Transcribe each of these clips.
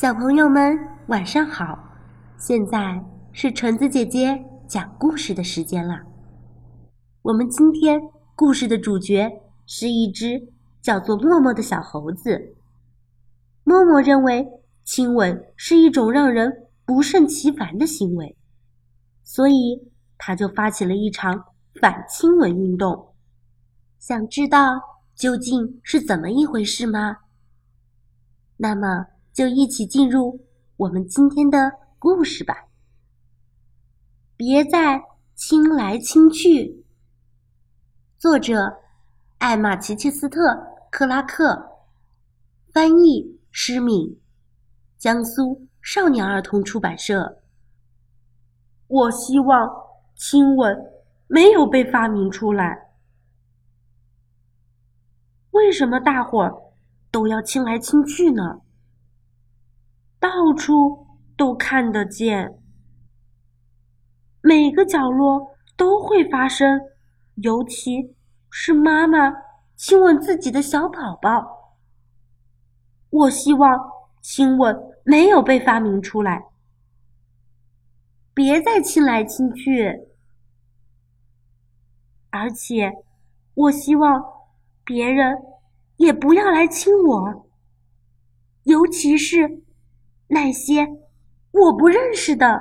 小朋友们，晚上好！现在是橙子姐姐讲故事的时间了。我们今天故事的主角是一只叫做默默的小猴子。默默认为亲吻是一种让人不胜其烦的行为，所以他就发起了一场反亲吻运动。想知道究竟是怎么一回事吗？那么。就一起进入我们今天的故事吧。别再亲来亲去。作者：艾玛·奇切斯特·克拉克，翻译：施敏，江苏少年儿童出版社。我希望亲吻没有被发明出来。为什么大伙儿都要亲来亲去呢？到处都看得见，每个角落都会发生，尤其是妈妈亲吻自己的小宝宝。我希望亲吻没有被发明出来，别再亲来亲去，而且我希望别人也不要来亲我，尤其是。那些我不认识的，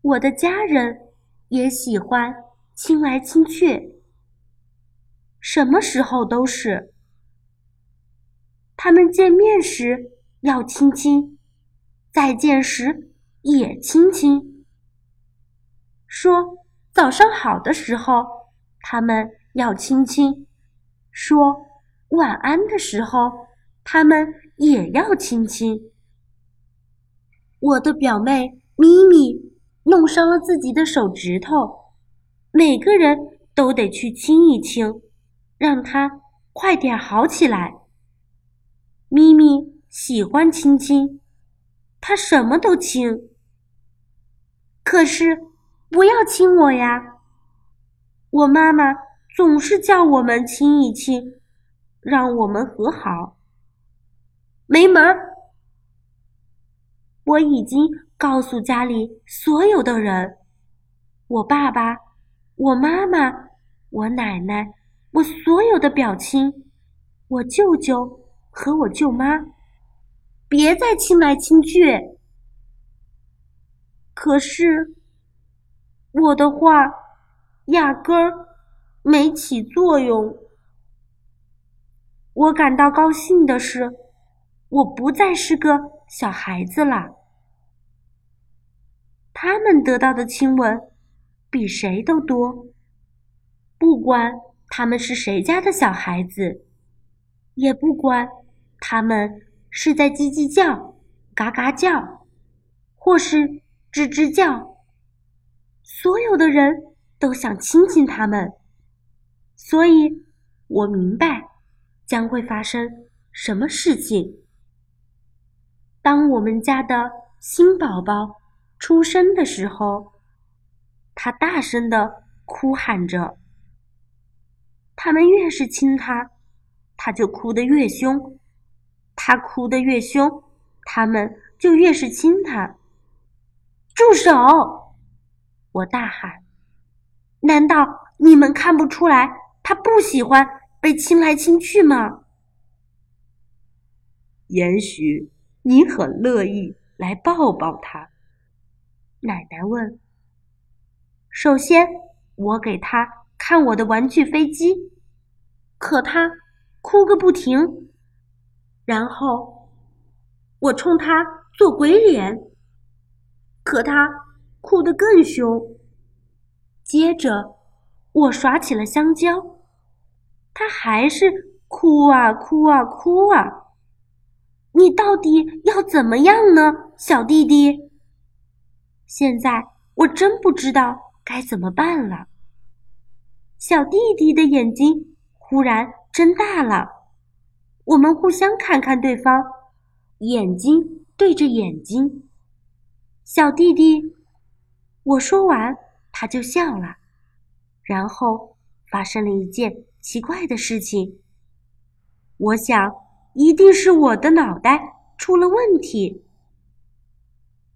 我的家人也喜欢亲来亲去，什么时候都是。他们见面时要亲亲，再见时也亲亲。说早上好的时候，他们要亲亲；说晚安的时候，他们。也要亲亲。我的表妹咪咪弄伤了自己的手指头，每个人都得去亲一亲，让她快点好起来。咪咪喜欢亲亲，她什么都亲。可是不要亲我呀！我妈妈总是叫我们亲一亲，让我们和好。没门儿！我已经告诉家里所有的人，我爸爸、我妈妈、我奶奶、我所有的表亲、我舅舅和我舅妈，别再亲来亲去。可是，我的话压根儿没起作用。我感到高兴的是。我不再是个小孩子了。他们得到的亲吻比谁都多，不管他们是谁家的小孩子，也不管他们是在叽叽叫、嘎嘎叫，或是吱吱叫，所有的人都想亲亲他们。所以，我明白将会发生什么事情。当我们家的新宝宝出生的时候，他大声的哭喊着。他们越是亲他，他就哭得越凶；他哭得越凶，他们就越是亲他。住手！我大喊。难道你们看不出来他不喜欢被亲来亲去吗？也许。你很乐意来抱抱他，奶奶问。首先，我给他看我的玩具飞机，可他哭个不停。然后，我冲他做鬼脸，可他哭得更凶。接着，我耍起了香蕉，他还是哭啊哭啊哭啊。你到底要怎么样呢，小弟弟？现在我真不知道该怎么办了。小弟弟的眼睛忽然睁大了，我们互相看看对方，眼睛对着眼睛。小弟弟，我说完他就笑了，然后发生了一件奇怪的事情。我想。一定是我的脑袋出了问题。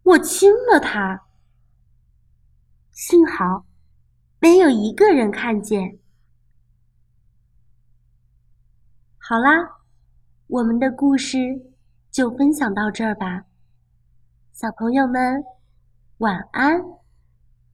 我亲了他，幸好没有一个人看见。好啦，我们的故事就分享到这儿吧，小朋友们晚安。